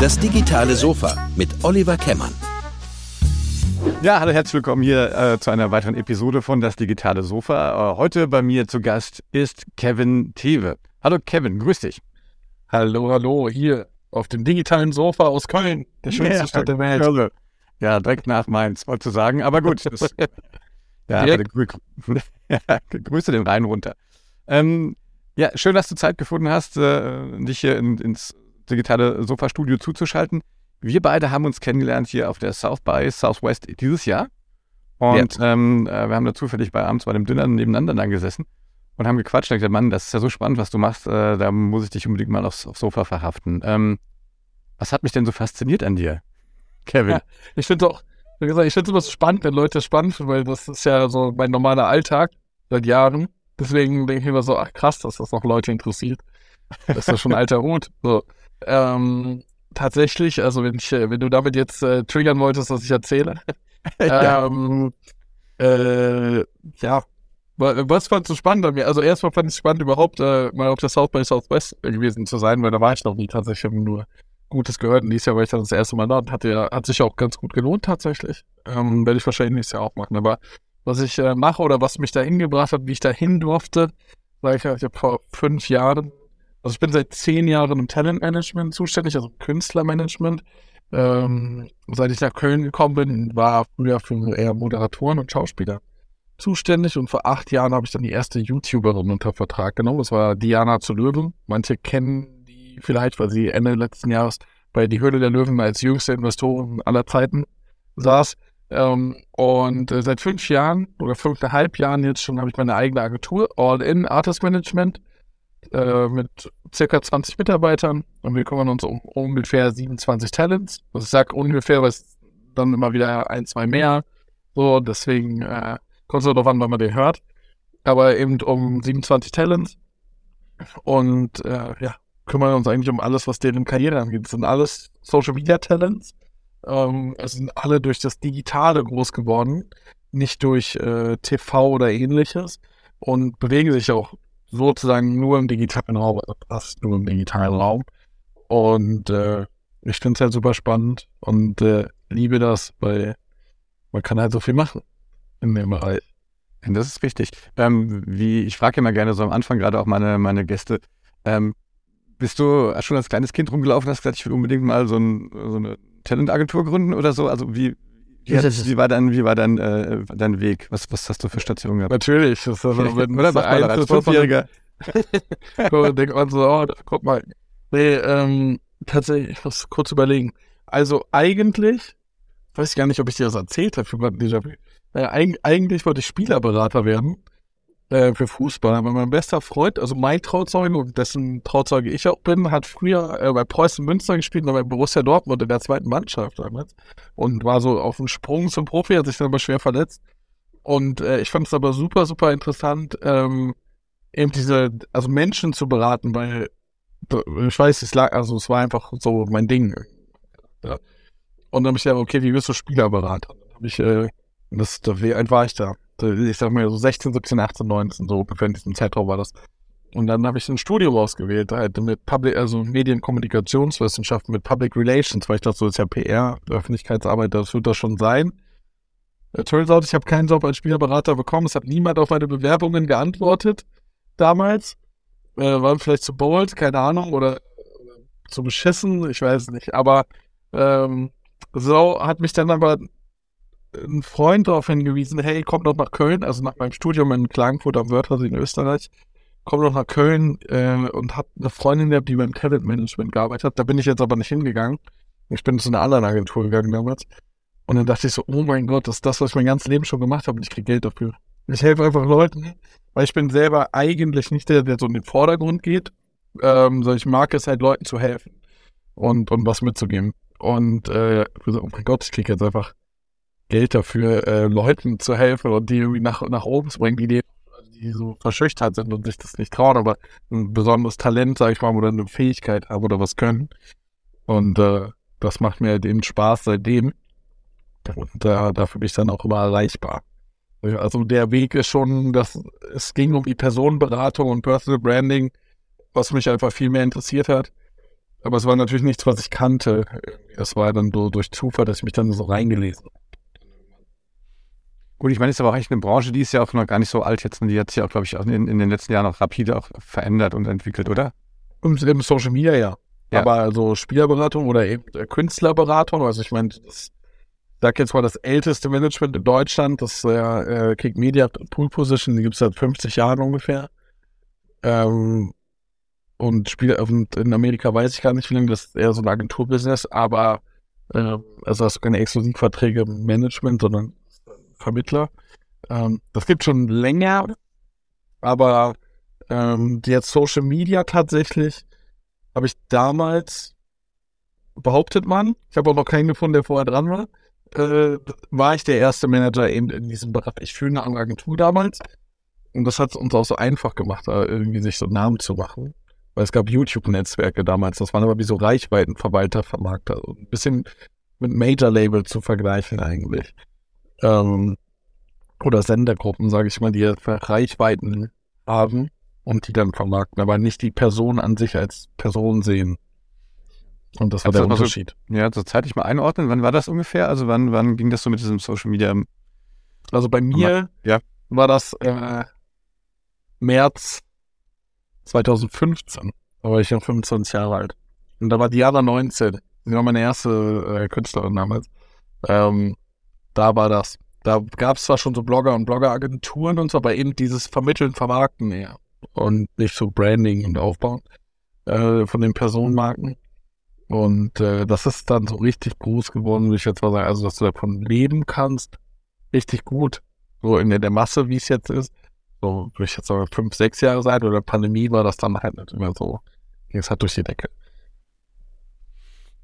Das digitale Sofa mit Oliver Kemmern. Ja, hallo, herzlich willkommen hier äh, zu einer weiteren Episode von Das digitale Sofa. Äh, heute bei mir zu Gast ist Kevin Tewe. Hallo Kevin, grüß dich. Hallo, hallo, hier auf dem digitalen Sofa aus Köln, der schönste ja, Stadt der Welt. Köln. Ja, direkt nach Mainz, wollte zu sagen, aber gut. Das, ja, aber grü grüße den Rhein runter. Ähm, ja, schön, dass du Zeit gefunden hast, äh, dich hier in, ins digitale Sofa-Studio zuzuschalten. Wir beide haben uns kennengelernt hier auf der South by Southwest dieses Jahr. Und ja. ähm, äh, wir haben da zufällig bei abends bei dem Dinner nebeneinander dann gesessen und haben gequatscht. Und ich gesagt, Mann, das ist ja so spannend, was du machst. Äh, da muss ich dich unbedingt mal aufs, aufs Sofa verhaften. Ähm, was hat mich denn so fasziniert an dir, Kevin? Ja, ich finde auch, wie gesagt, ich finde es immer so spannend, wenn Leute das spannend finden, weil das ist ja so mein normaler Alltag seit Jahren. Deswegen denke ich immer so, ach krass, dass das noch Leute interessiert. Das ist ja schon alter Hut. So. Ähm, tatsächlich, also wenn ich, wenn du damit jetzt äh, triggern wolltest, was ich erzähle. ja. Ähm, äh, ja. Was fandst du spannend an mir? Also erstmal fand ich es spannend, überhaupt äh, mal auf der South by Southwest gewesen zu sein, weil da war ich noch nie tatsächlich. Nur Gutes gehört und dieses Jahr war ich dann das erste Mal da und hat, ja, hat sich auch ganz gut gelohnt tatsächlich. Ähm, werde ich wahrscheinlich nächstes Jahr auch machen. Aber was ich äh, mache oder was mich da hingebracht hat, wie ich da hin durfte, sage ich ja, ich habe vor fünf Jahren also ich bin seit zehn Jahren im Talentmanagement zuständig, also Künstlermanagement. Ähm, seit ich nach Köln gekommen bin, war früher für eher Moderatoren und Schauspieler zuständig und vor acht Jahren habe ich dann die erste YouTuberin unter Vertrag genommen. Das war Diana zu Löwen. Manche kennen die vielleicht, weil sie Ende letzten Jahres bei Die Höhle der Löwen als jüngste Investoren aller Zeiten saß. Ähm, und äh, seit fünf Jahren oder fünfeinhalb Jahren jetzt schon habe ich meine eigene Agentur, All In Artist Management äh, mit circa 20 Mitarbeitern und wir kümmern uns um ungefähr 27 Talents. Also ich sage ungefähr, weil es dann immer wieder ein, zwei mehr. So, deswegen äh, kommt es darauf an, wann man den hört. Aber eben um 27 Talents. Und äh, ja, kümmern uns eigentlich um alles, was deren Karriere angeht. Das sind alles Social Media Talents. Ähm, es sind alle durch das Digitale groß geworden, nicht durch äh, TV oder ähnliches und bewegen sich auch sozusagen nur im digitalen Raum, also fast nur im digitalen Raum. Und äh, ich finde es halt super spannend und äh, liebe das, weil man kann halt so viel machen in dem Bereich. Das ist richtig. Ähm, wie ich frage immer gerne so am Anfang gerade auch meine, meine Gäste, ähm, bist du schon als kleines Kind rumgelaufen hast gesagt, ich will unbedingt mal so, ein, so eine Talentagentur gründen oder so? Also wie, wie, hat, wie, war dein, wie war dein, äh, dein Weg? Was, was hast du für Stationen gehabt? Natürlich. Das ist also, wenn Oder was mal als Fünfjähriger. denkt man so, oh, guck mal. Nee, ähm, tatsächlich, ich muss kurz überlegen. Also eigentlich, weiß ich gar nicht, ob ich dir das erzählt habe, für Déjà-vu. Naja, eigentlich wollte ich Spielerberater werden äh, für Fußball. Aber mein bester Freund, also mein Trauzeuge dessen Trauzeuge ich auch bin, hat früher äh, bei Preußen Münster gespielt und bei Borussia Dortmund in der zweiten Mannschaft damals. Und war so auf dem Sprung zum Profi, hat sich dann aber schwer verletzt. Und äh, ich fand es aber super, super interessant, ähm, eben diese, also Menschen zu beraten, weil ich weiß, es lag, also es war einfach so mein Ding. Ja. Und dann habe ich gesagt, okay, wie wirst du Spielerberater? Dann habe ich, äh, das, alt war ich da? Ich sag mal so 16, 17, 18, 19, so ungefähr in diesem Zeitraum war das. Und dann habe ich ein Studium ausgewählt, halt mit Public, also Medienkommunikationswissenschaften mit Public Relations, weil ich dachte, so ist ja PR, Öffentlichkeitsarbeit, das wird das schon sein. It turns out, ich habe keinen Job als Spielerberater bekommen. Es hat niemand auf meine Bewerbungen geantwortet damals. Äh, waren vielleicht zu bold, keine Ahnung, oder, oder zu beschissen, ich weiß nicht. Aber ähm, so hat mich dann aber ein Freund darauf hingewiesen, hey, komm doch nach Köln, also nach meinem Studium in Klagenfurt am Wörthersee in Österreich, komm doch nach Köln äh, und hat eine Freundin gehabt, die beim Talentmanagement gearbeitet hat. Da bin ich jetzt aber nicht hingegangen. Ich bin zu einer anderen Agentur gegangen damals. Und dann dachte ich so, oh mein Gott, das ist das, was ich mein ganzes Leben schon gemacht habe und ich kriege Geld dafür. Ich helfe einfach Leuten, weil ich bin selber eigentlich nicht der, der so in den Vordergrund geht, ähm, sondern ich mag es halt Leuten zu helfen und, und was mitzugeben. Und äh, so, oh mein Gott, ich kriege jetzt einfach Geld dafür, äh, Leuten zu helfen und die irgendwie nach, nach oben zu bringen, die, die, die so verschüchtert sind und sich das nicht trauen, aber ein besonderes Talent, sag ich mal, oder eine Fähigkeit haben oder was können. Und äh, das macht mir halt eben Spaß seitdem. Und äh, dafür bin ich dann auch immer erreichbar. Also der Weg ist schon, dass es ging um die Personenberatung und Personal Branding was mich einfach viel mehr interessiert hat. Aber es war natürlich nichts, was ich kannte. Es war dann so durch Zufall, dass ich mich dann so reingelesen habe. Gut, ich meine, es ist aber auch echt eine Branche, die ist ja auch noch gar nicht so alt jetzt. Und die hat sich auch, glaube ich, in, in, den letzten Jahren auch rapide auch verändert und entwickelt, oder? Im, im Social Media, ja. ja. Aber so Spielerberatung oder eben Künstlerberatung, also ich meine, das sag jetzt mal das älteste Management in Deutschland, das äh, äh Kick Media Pool Position, die gibt es seit 50 Jahren ungefähr. Ähm, und Spiele und in Amerika weiß ich gar nicht, wie lange das ist eher so ein Agenturbusiness, aber äh, also hast du keine Exklusivverträge im Management, sondern Vermittler. Ähm, das gibt schon länger, aber ähm, jetzt Social Media tatsächlich habe ich damals, behauptet man, ich habe auch noch keinen gefunden, der vorher dran war, äh, war ich der erste Manager eben in diesem Bereich für eine Agentur damals. Und das hat es uns auch so einfach gemacht, da irgendwie sich so Namen zu machen. Weil es gab YouTube-Netzwerke damals, das waren aber wie so Reichweitenverwalter, Vermarkter. Ein bisschen mit Major-Label zu vergleichen eigentlich ähm, oder Sendergruppen, sage ich mal, die Reichweiten haben und die dann vermarkten, aber nicht die Person an sich als Person sehen. Und das war der Unterschied. So, ja, so zeitlich mal einordnen. Wann war das ungefähr? Also wann, wann ging das so mit diesem Social Media? Also bei mir ja. war das äh, März 2015. Da war ich ja 25 Jahre alt. Und da war Diana 19. Sie war meine erste äh, Künstlerin damals. Ähm, da war das. Da gab es zwar schon so Blogger und Bloggeragenturen und so, aber eben dieses Vermitteln, Vermarkten mehr. Und nicht so Branding und Aufbauen äh, von den Personenmarken. Und äh, das ist dann so richtig groß geworden, würde ich jetzt mal sagen. Also, dass du davon leben kannst, richtig gut. So in der Masse, wie es jetzt ist. So, würde ich jetzt sagen, fünf, sechs Jahre sein oder Pandemie war das dann halt nicht immer so. Ging es halt durch die Decke.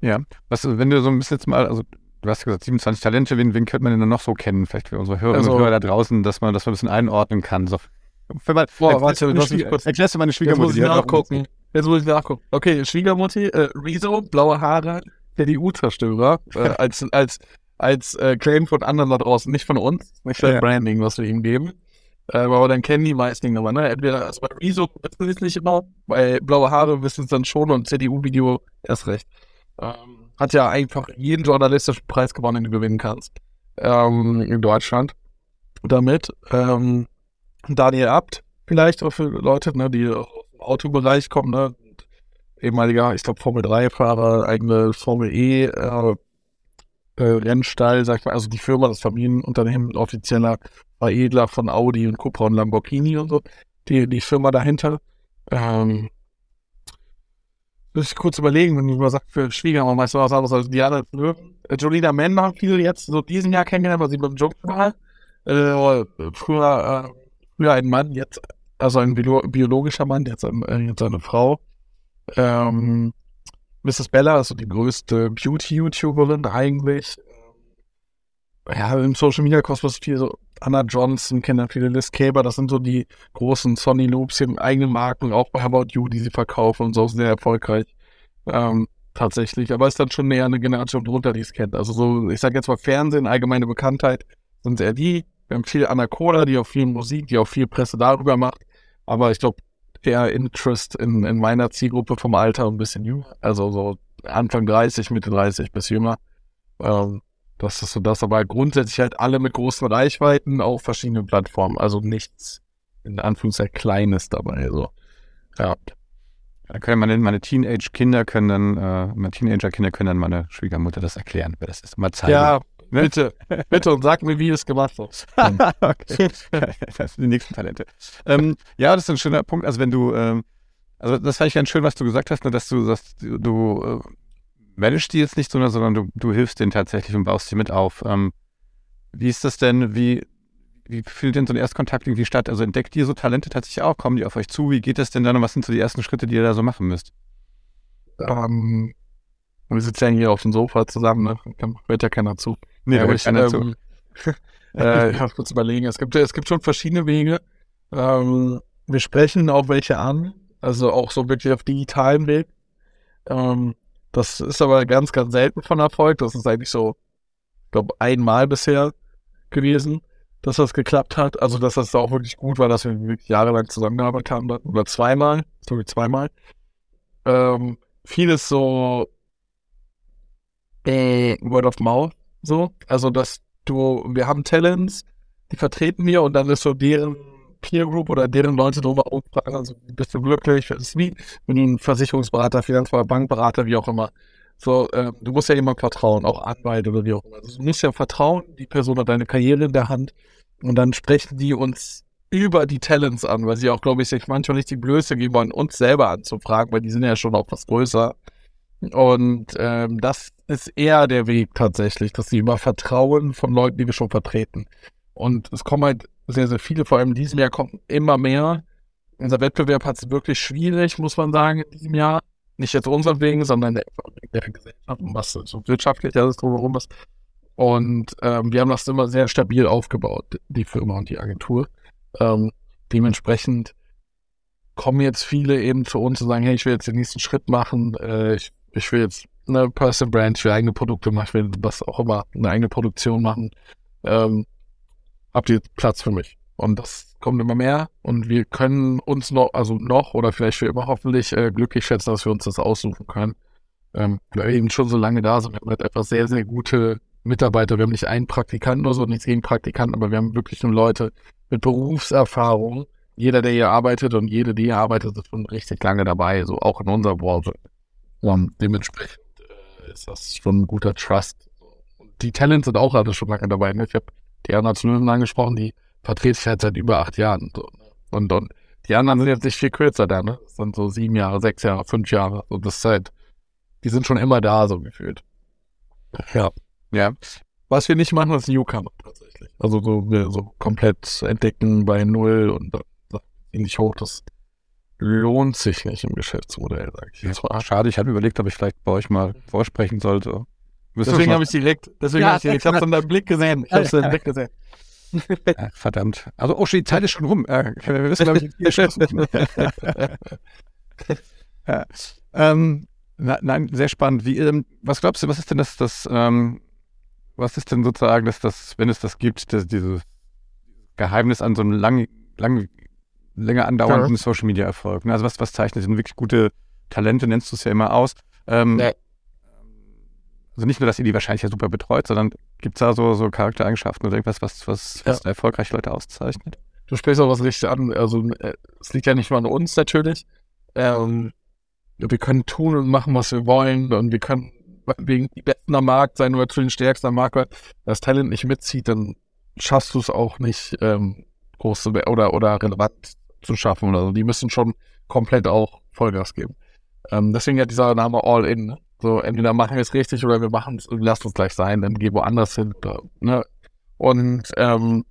Ja, was, wenn du so ein bisschen jetzt mal, also du hast gesagt, 27 Talente, wen, wen könnte man denn noch so kennen? Vielleicht für unsere Hörer also, und Hörer da draußen, dass man das ein bisschen einordnen kann. So, wenn man, Boah, warte, lass mich kurz. Erklärst du meine Schwiegermutter? Jetzt muss ich nachgucken. Jetzt muss ich nachgucken. Okay, Schwiegermutti, äh, Rezo, blaue Haare, der DU-Zerstörer, äh, als, als, als äh, Claim von anderen da draußen, nicht von uns, nicht für ja. Branding, was wir ihm geben. Äh, aber dann kennen die meisten aber, ne? Entweder, also bei Rezo wissen sie es nicht immer, bei blaue Haare wissen es dann schon und CDU-Video erst recht. Ähm, hat ja einfach jeden journalistischen Preis gewonnen, den du gewinnen kannst. Ähm, in Deutschland. Damit. Ähm, Daniel Abt, vielleicht auch für Leute, ne, die aus dem Autobereich kommen, ne? Ehemaliger, ich glaube, Formel 3-Fahrer, eigene Formel E, äh, äh, Rennstall, sag ich mal, also die Firma, das Familienunternehmen, offizieller Veredler von Audi und Cupra und Lamborghini und so, die, die Firma dahinter. Ähm, muss ich kurz überlegen, wenn du sagt, für Schwiegermama ist was anderes als Diana Löwen. Äh, Jolina Mann haben viele jetzt so diesen Jahr kennengelernt, weil sie beim Job war. Äh, früher, äh, früher ein Mann, jetzt, also ein Bio biologischer Mann, jetzt, äh, jetzt eine Frau. Ähm, Mrs. Bella, also die größte Beauty-YouTuberin eigentlich. Ja, im Social Media Kosmos viel so Anna Johnson, kennen viele Liz Caber, das sind so die großen Sonny Loops, die haben eigene Marken, auch bei About You, die sie verkaufen und so sehr erfolgreich. Ähm, tatsächlich. Aber es ist dann schon eher eine Generation drunter, die es kennt. Also so, ich sage jetzt mal Fernsehen, allgemeine Bekanntheit sind eher die. Wir haben viel Anna Cola, die auch viel Musik, die auch viel Presse darüber macht. Aber ich glaube, eher Interest in, in meiner Zielgruppe vom Alter ein bisschen jünger. Also so Anfang 30, Mitte 30 bis jünger. Ähm, das ist so das, aber grundsätzlich halt alle mit großen Reichweiten auf verschiedenen Plattformen. Also nichts in Anführungszeichen Kleines dabei. So. Ja. Da können meine, meine Teenage-Kinder können dann, äh, meine Teenager-Kinder können dann meine Schwiegermutter das erklären, wer das ist. Mal zeigen. Ja, ne? bitte, bitte und sag mir, wie es gemacht wird. okay. das sind die nächsten Talente. Ähm, ja, das ist ein schöner Punkt. Also wenn du, ähm, also das fand ich ganz schön, was du gesagt hast, ne, dass du sagst, du, du äh, managst die jetzt nicht, sondern, sondern du, du hilfst denen tatsächlich und baust sie mit auf. Ähm, wie ist das denn? Wie, wie findet denn so ein Erstkontakt irgendwie statt? Also entdeckt ihr so Talente tatsächlich auch? Kommen die auf euch zu? Wie geht das denn dann und was sind so die ersten Schritte, die ihr da so machen müsst? Ähm, wir sitzen ja hier auf dem Sofa zusammen, ne? Hört ja keiner zu. Nee, da hört keiner ähm, zu. äh, ich muss kurz überlegen. Es gibt, es gibt schon verschiedene Wege. Ähm, wir sprechen auch welche an. Also auch so wirklich auf digitalem Weg. Ähm, das ist aber ganz, ganz selten von Erfolg. Das ist eigentlich so, ich glaube, einmal bisher gewesen. dass das geklappt hat. Also, dass das auch wirklich gut war, dass wir jahrelang zusammengearbeitet haben. Oder zweimal, sorry, zweimal. Ähm, vieles so äh, Word of Mouth, so. Also, dass du, wir haben Talents, die vertreten wir und dann ist so deren Peer Group oder deren Leute drüber fragen, also bist du glücklich? Wie, wenn du einen Versicherungsberater, Finanzberater, Bankberater, wie auch immer. So, ähm, du musst ja jemand vertrauen, auch Anwalt oder wie auch immer. Also, du musst ja vertrauen, die Person hat deine Karriere in der Hand und dann sprechen die uns über die Talents an, weil sie auch, glaube ich, sich manchmal nicht die Blöße geben wollen, uns selber anzufragen, weil die sind ja schon auch was größer. Und ähm, das ist eher der Weg tatsächlich, dass sie immer vertrauen von Leuten, die wir schon vertreten. Und es kommen halt sehr, sehr viele, vor allem in diesem Jahr kommen immer mehr. Unser Wettbewerb hat es wirklich schwierig, muss man sagen, in diesem Jahr. Nicht jetzt unseren wegen, sondern der, der Gesellschaft und was so wirtschaftlich alles drumherum ist. Und ähm, wir haben das immer sehr stabil aufgebaut, die Firma und die Agentur. Ähm, dementsprechend kommen jetzt viele eben zu uns und sagen, hey, ich will jetzt den nächsten Schritt machen, äh, ich, ich will jetzt eine Person Brand, ich will eigene Produkte machen, ich will was auch immer, eine eigene Produktion machen. Ähm, habt ihr Platz für mich? Und das kommt immer mehr und wir können uns noch, also noch oder vielleicht für immer hoffentlich äh, glücklich schätzen, dass wir uns das aussuchen können. Ähm, weil wir eben schon so lange da sind. Wir haben halt einfach sehr, sehr gute Mitarbeiter. Wir haben nicht einen Praktikanten oder so, nicht zehn Praktikanten, aber wir haben wirklich nur Leute mit Berufserfahrung. Jeder, der hier arbeitet und jede, die hier arbeitet, ist schon richtig lange dabei, so auch in unserer Branche. Und dementsprechend äh, ist das schon ein guter Trust. Und die Talents sind auch alle schon lange dabei. Ne? Ich habe die Anna Löwen angesprochen, die vertrete ich halt seit über acht Jahren. Und, und die anderen sind jetzt nicht viel kürzer da, ne? Das sind so sieben Jahre, sechs Jahre, fünf Jahre. Und das ist halt, die sind schon immer da, so gefühlt. Ja. Ja. Was wir nicht machen, ist Newcomer tatsächlich. Also so, so komplett entdecken bei Null und nicht hoch. Das lohnt sich nicht im Geschäftsmodell, sag ich mal. Schade, ich hatte überlegt, ob ich vielleicht bei euch mal vorsprechen sollte. Deswegen habe ich direkt, deswegen ja, habe ich direkt, ich habe es in deinem Blick gesehen. Ich habe es in deinem Blick gesehen. Ja, verdammt. Also, oh, die Zeit ist schon rum. Äh, wir wissen, glaube ich, Stunden. ja. ähm, na, nein, sehr spannend. Wie, ähm, was glaubst du, was ist denn das, das ähm, was ist denn sozusagen, dass das, wenn es das gibt, das, dieses Geheimnis an so einem lang, lang, länger andauernden ja. Social Media Erfolg? Ne? Also was, was zeichnet denn wirklich gute Talente, nennst du es ja immer aus? Ähm, ja. Also nicht nur, dass ihr die wahrscheinlich ja super betreut, sondern gibt es da so, so Charaktereigenschaften oder irgendwas, was, was, was ja. erfolgreiche Leute auszeichnet? Du sprichst auch was richtig an. Also äh, es liegt ja nicht nur an uns natürlich. Ähm, wir können tun und machen, was wir wollen und wir können wegen die Besten am Markt sein oder zu den Stärksten am Markt, weil das Talent nicht mitzieht, dann schaffst du es auch nicht, ähm, groß zu, oder, oder relevant zu schaffen oder so. Die müssen schon komplett auch Vollgas geben. Ähm, deswegen ja dieser Name All In. Ne? So, entweder machen wir es richtig oder wir machen es und lassen es gleich sein, dann geh woanders hin. Ne? Und ähm,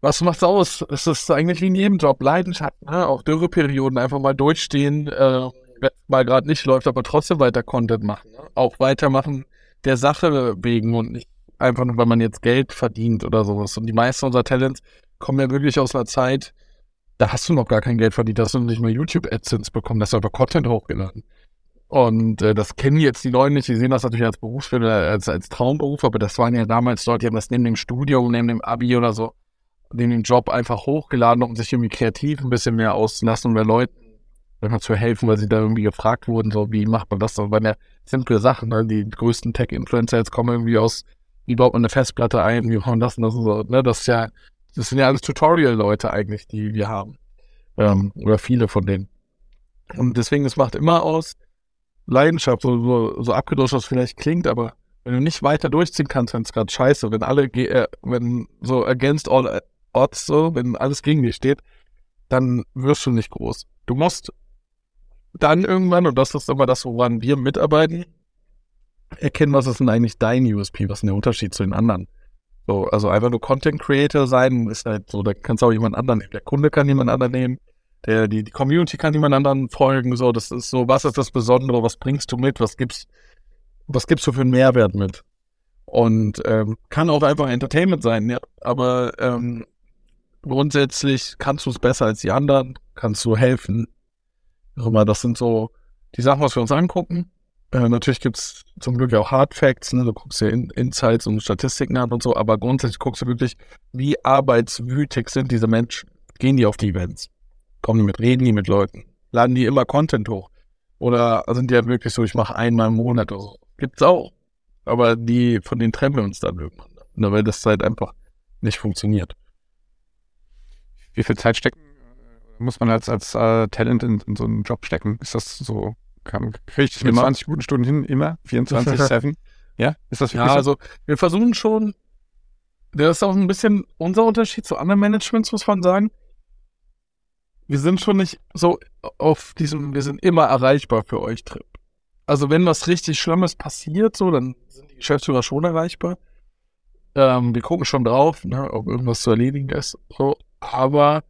was macht's aus? Es ist eigentlich wie in jedem Job Leidenschaft, ne? auch Dürreperioden einfach mal durchstehen, äh, wenn mal gerade nicht läuft, aber trotzdem weiter Content machen. Ne? Auch weitermachen der Sache wegen und nicht einfach nur, weil man jetzt Geld verdient oder sowas. Und die meisten unserer Talents kommen ja wirklich aus einer Zeit, da hast du noch gar kein Geld verdient, hast du nicht mal YouTube-AdSense bekommen, hast du einfach Content hochgeladen. Und äh, das kennen jetzt die Leute nicht, die sehen das natürlich als Berufsfeld oder als, als Traumberuf, aber das waren ja damals Leute, die haben das neben dem Studium, neben dem Abi oder so, neben dem Job einfach hochgeladen, um sich irgendwie kreativ ein bisschen mehr auszulassen und bei Leuten einfach zu helfen, weil sie da irgendwie gefragt wurden, so wie macht man das? Das waren ja simple Sachen, ne? Die größten Tech-Influencer jetzt kommen irgendwie aus, wie baut man eine Festplatte ein, wie machen das und das und so, ne? Das ist ja, das sind ja alles Tutorial-Leute eigentlich, die wir haben. Ähm, oder viele von denen. Und deswegen, es macht immer aus Leidenschaft, so, so, so abgeduscht das vielleicht klingt, aber wenn du nicht weiter durchziehen kannst, wenn es gerade scheiße, wenn alle, äh, wenn so against all odds so, wenn alles gegen dich steht, dann wirst du nicht groß. Du musst dann irgendwann, und das ist immer das, woran wir mitarbeiten, erkennen, was ist denn eigentlich dein USP, was ist denn der Unterschied zu den anderen. So, also einfach nur Content Creator sein, ist halt so, da kannst du auch jemand anderen nehmen. Der Kunde kann jemand anderen nehmen, der, die, die Community kann jemand anderen folgen, so, das ist so, was ist das Besondere, was bringst du mit, was gibst, was gibst du für einen Mehrwert mit? Und ähm, kann auch einfach Entertainment sein, ja. Aber ähm, grundsätzlich kannst du es besser als die anderen, kannst du helfen, immer, das sind so die Sachen, was wir uns angucken. Äh, natürlich gibt es zum Glück auch Hard Facts, ne? du guckst ja in Insights und Statistiken an und so, aber grundsätzlich guckst du wirklich, wie arbeitswütig sind diese Menschen. Gehen die auf die Events? Kommen die mit, reden die mit Leuten? Laden die immer Content hoch? Oder sind die halt wirklich so, ich mache einmal im Monat oder so? Gibt's auch. Aber die, von denen trennen wir uns dann irgendwann. Ne? Weil das halt einfach nicht funktioniert. Wie viel Zeit stecken äh, muss man als, als äh, Talent in, in, so einen Job stecken? Ist das so, kriege ich das mit immer? 20 guten Stunden hin, immer? 24-7? ja? Ist das wirklich Ja, so? also wir versuchen schon, das ist auch ein bisschen unser Unterschied zu anderen Managements, muss man sagen. Wir sind schon nicht so auf diesem, wir sind immer erreichbar für euch Trip. Also wenn was richtig Schlimmes passiert, so, dann sind die Geschäftsführer schon erreichbar. Ähm, wir gucken schon drauf, ne, ob irgendwas zu erledigen ist. So. Aber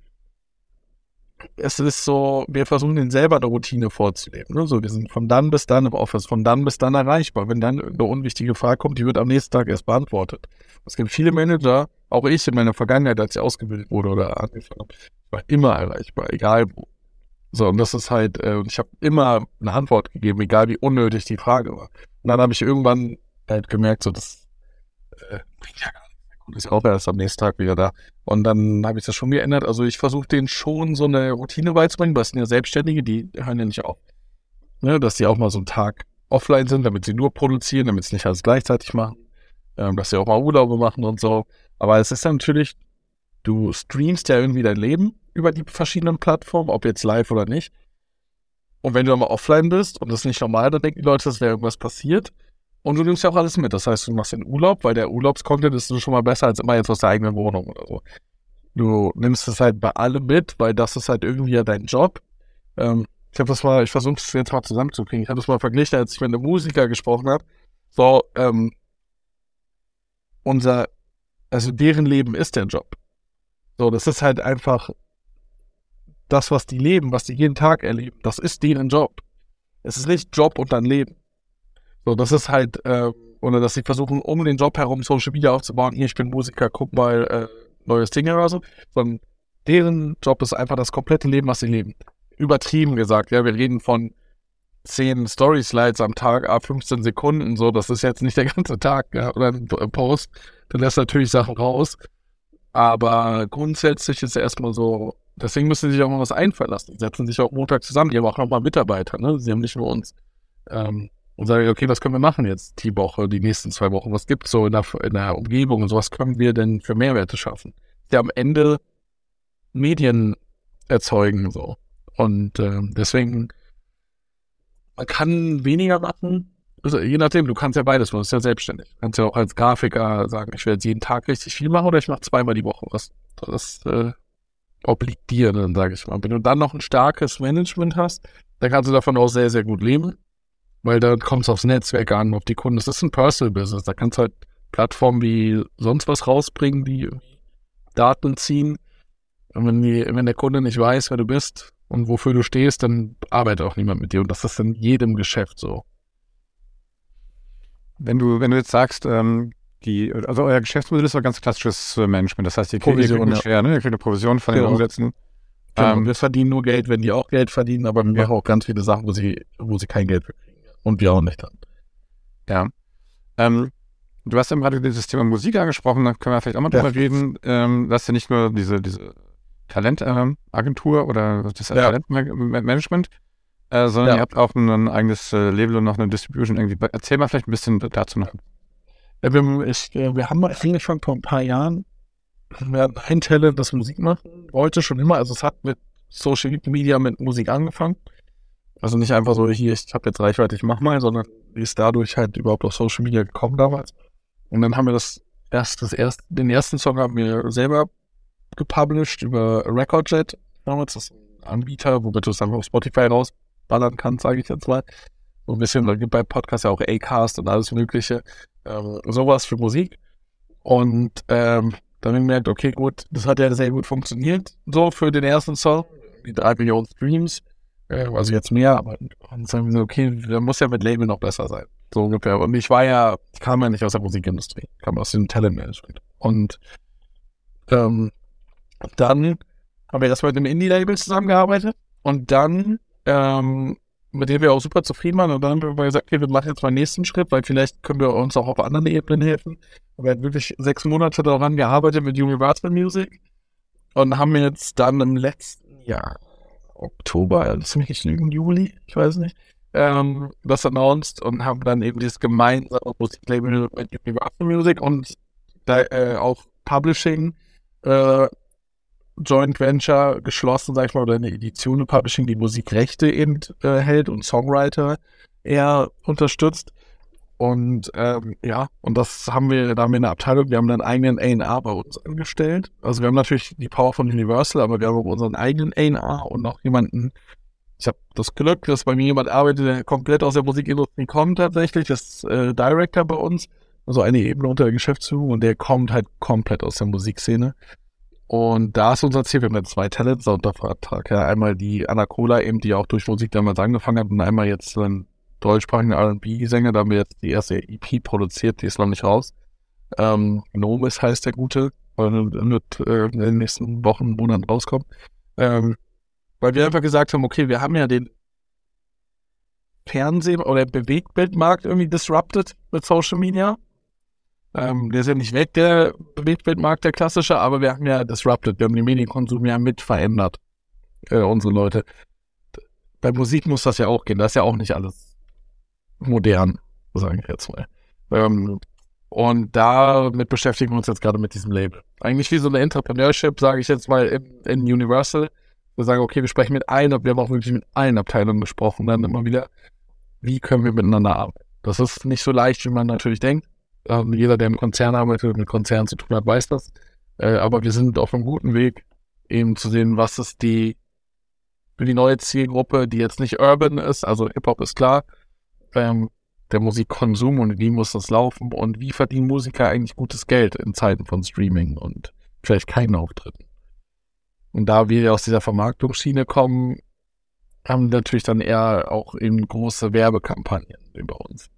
es ist so, wir versuchen den selber eine Routine vorzuleben. Ne? So, wir sind von dann bis dann im Office, von dann bis dann erreichbar. Wenn dann eine unwichtige Frage kommt, die wird am nächsten Tag erst beantwortet. Es gibt viele Manager, auch ich in meiner Vergangenheit, als ich ausgebildet wurde oder angefangen habe, war immer erreichbar, egal wo. So, und das ist halt, äh, ich habe immer eine Antwort gegeben, egal wie unnötig die Frage war. Und dann habe ich irgendwann halt gemerkt, so, das äh, bringt ja gar und ist auch erst am nächsten Tag wieder da. Und dann habe ich das schon geändert. Also ich versuche denen schon so eine Routine beizubringen, weil es sind ja Selbstständige, die hören ja nicht auf. Ne, dass die auch mal so einen Tag offline sind, damit sie nur produzieren, damit sie nicht alles gleichzeitig machen. Ähm, dass sie auch mal Urlaube machen und so. Aber es ist ja natürlich, du streamst ja irgendwie dein Leben über die verschiedenen Plattformen, ob jetzt live oder nicht. Und wenn du dann mal offline bist und das ist nicht normal, dann denken die Leute, dass wäre irgendwas passiert. Und du nimmst ja auch alles mit. Das heißt, du machst den Urlaub, weil der Urlaubscontent ist schon mal besser als immer jetzt aus der eigenen Wohnung oder so. Du nimmst es halt bei allem mit, weil das ist halt irgendwie ja dein Job. Ähm, ich habe das mal, ich versuche es jetzt mal zusammenzukriegen. Ich habe das mal verglichen, als ich mit einem Musiker gesprochen habe. So, ähm, unser, also deren Leben ist der Job. So, das ist halt einfach das, was die leben, was die jeden Tag erleben. Das ist deren Job. Es ist nicht Job und dann Leben. So, das ist halt, äh, oder dass sie versuchen, um den Job herum Social Media aufzubauen. Hier, ich bin Musiker, guck mal, äh, neues Ding oder so. Sondern deren Job ist einfach das komplette Leben, was sie leben. Übertrieben gesagt, ja, wir reden von 10 Story-Slides am Tag, ab 15 Sekunden, so, das ist jetzt nicht der ganze Tag, ja, oder ein Post, dann lässt natürlich Sachen raus. Aber grundsätzlich ist es erstmal so, deswegen müssen sie sich auch mal was einfallen lassen. Die setzen sich auch Montag zusammen, die haben auch nochmal Mitarbeiter, ne? Sie haben nicht nur uns. Ähm, und sage, okay, was können wir machen jetzt die Woche, die nächsten zwei Wochen? Was gibt's so in der, in der Umgebung und so? Was können wir denn für Mehrwerte schaffen? Ja, am Ende Medien erzeugen so. Und äh, deswegen, man kann weniger machen. Also, je nachdem, du kannst ja beides machen, du bist ja selbstständig. Du kannst ja auch als Grafiker sagen, ich werde jeden Tag richtig viel machen oder ich mache zweimal die Woche was. Das äh, obliegt dir dann, sage ich mal. Wenn du dann noch ein starkes Management hast, dann kannst du davon auch sehr, sehr gut leben weil da kommt es aufs Netzwerk an, auf die Kunden. Das ist ein Personal Business. Da kannst du halt Plattformen wie sonst was rausbringen, die Daten ziehen. Und wenn, die, wenn der Kunde nicht weiß, wer du bist und wofür du stehst, dann arbeitet auch niemand mit dir. Und das ist in jedem Geschäft so. Wenn du, wenn du jetzt sagst, ähm, die, also euer Geschäftsmodell ist doch ganz klassisches Management. Das heißt, ihr kriegt, Provision, ihr kriegt eine. Share, ne? ihr kriegt eine Provision von den genau. Umsätzen. Genau, ähm, wir verdienen nur Geld, wenn die auch Geld verdienen, aber wir ja. machen auch ganz viele Sachen, wo sie, wo sie kein Geld für kriegen. Und wir auch nicht dann. Ja. Ähm, du hast ja gerade dieses Thema Musik angesprochen, da können wir vielleicht auch mal ja. drüber reden. Ähm, das ist ja nicht nur diese, diese Talentagentur ähm, oder das ja. Talentmanagement, äh, sondern ja. ihr habt auch ein eigenes äh, Label und noch eine Distribution irgendwie. Erzähl mal vielleicht ein bisschen dazu noch. Ja, wir, ich, wir haben angefangen vor ein paar Jahren. Wir hatten ein Talent, das Musik machen wollte, schon immer. Also es hat mit Social Media, mit Musik angefangen. Also nicht einfach so, hier, ich habe jetzt Reichweite, ich mach mal, sondern die ist dadurch halt überhaupt auf Social Media gekommen damals. Und dann haben wir das erst, das erst, den ersten Song haben wir selber gepublished über Recordjet damals, das ist ein Anbieter, womit du es einfach auf Spotify rausballern kannst, sage ich jetzt mal. So ein bisschen, da gibt bei Podcasts ja auch A-Cast und alles mögliche, ähm, sowas für Musik. Und ähm, dann haben wir gemerkt, okay, gut, das hat ja sehr gut funktioniert, so für den ersten Song, die drei Millionen Streams also jetzt mehr, aber dann sagen wir so, okay, da muss ja mit Label noch besser sein. So ungefähr. Und ich war ja, ich kam ja nicht aus der Musikindustrie, ich kam aus dem Talentmanagement. Und ähm, dann haben wir erstmal mit einem Indie-Label zusammengearbeitet und dann ähm, mit dem wir auch super zufrieden waren. Und dann haben wir gesagt, okay, wir machen jetzt mal den nächsten Schritt, weil vielleicht können wir uns auch auf anderen Ebenen helfen. Wir haben wirklich sechs Monate daran gearbeitet mit Universal Music und haben jetzt dann im letzten Jahr, Oktober, nicht lügen, Juli, ich weiß nicht, ähm, das announced und haben dann eben dieses gemeinsame Musiklabel mit Universal Music und da, äh, auch Publishing äh, Joint Venture geschlossen, sag ich mal, oder eine Edition Publishing, die Musikrechte eben äh, hält und Songwriter eher unterstützt. Und ähm, ja, und das haben wir, da haben wir Abteilung, wir haben dann einen eigenen A&R bei uns angestellt. Also wir haben natürlich die Power von Universal, aber wir haben auch unseren eigenen A&R und noch jemanden, ich habe das Glück, dass bei mir jemand arbeitet, der komplett aus der Musikindustrie kommt tatsächlich, das ist äh, Director bei uns, also eine Ebene unter der Geschäftsführung und der kommt halt komplett aus der Musikszene. Und da ist unser Ziel, wir haben jetzt zwei Talents unter Vertrag. Ja, einmal die Anna Cola eben, die auch durch Musik damals angefangen hat und einmal jetzt einen deutschsprachigen R&B-Sänger, da haben wir jetzt die erste EP produziert, die ist noch nicht raus. Ähm, Nomis heißt der Gute, wird äh, in den nächsten Wochen, Monaten rauskommen. Ähm, weil wir einfach gesagt haben, okay, wir haben ja den Fernseh- oder Bewegtbildmarkt irgendwie disrupted mit Social Media. Ähm, der ist ja nicht weg, der Bewegtbildmarkt, der klassische, aber wir haben ja disrupted, wir haben den Medienkonsum ja mit verändert, äh, unsere Leute. Bei Musik muss das ja auch gehen, das ist ja auch nicht alles modern, sage ich jetzt mal. Ähm, und damit beschäftigen wir uns jetzt gerade mit diesem Label. Eigentlich wie so eine Entrepreneurship, sage ich jetzt mal, in, in Universal. Wir sagen, okay, wir sprechen mit allen, wir haben auch wirklich mit allen Abteilungen gesprochen, dann immer wieder, wie können wir miteinander arbeiten. Das ist nicht so leicht, wie man natürlich denkt. Ähm, jeder, der im Konzern arbeitet, mit Konzernen zu tun hat, weiß das. Äh, aber wir sind auf einem guten Weg, eben zu sehen, was ist die für die neue Zielgruppe, die jetzt nicht urban ist, also Hip-Hop ist klar, ähm, der Musikkonsum und wie muss das laufen und wie verdienen Musiker eigentlich gutes Geld in Zeiten von Streaming und vielleicht keinen Auftritten. Und da wir aus dieser Vermarktungsschiene kommen, haben wir natürlich dann eher auch eben große Werbekampagnen über uns.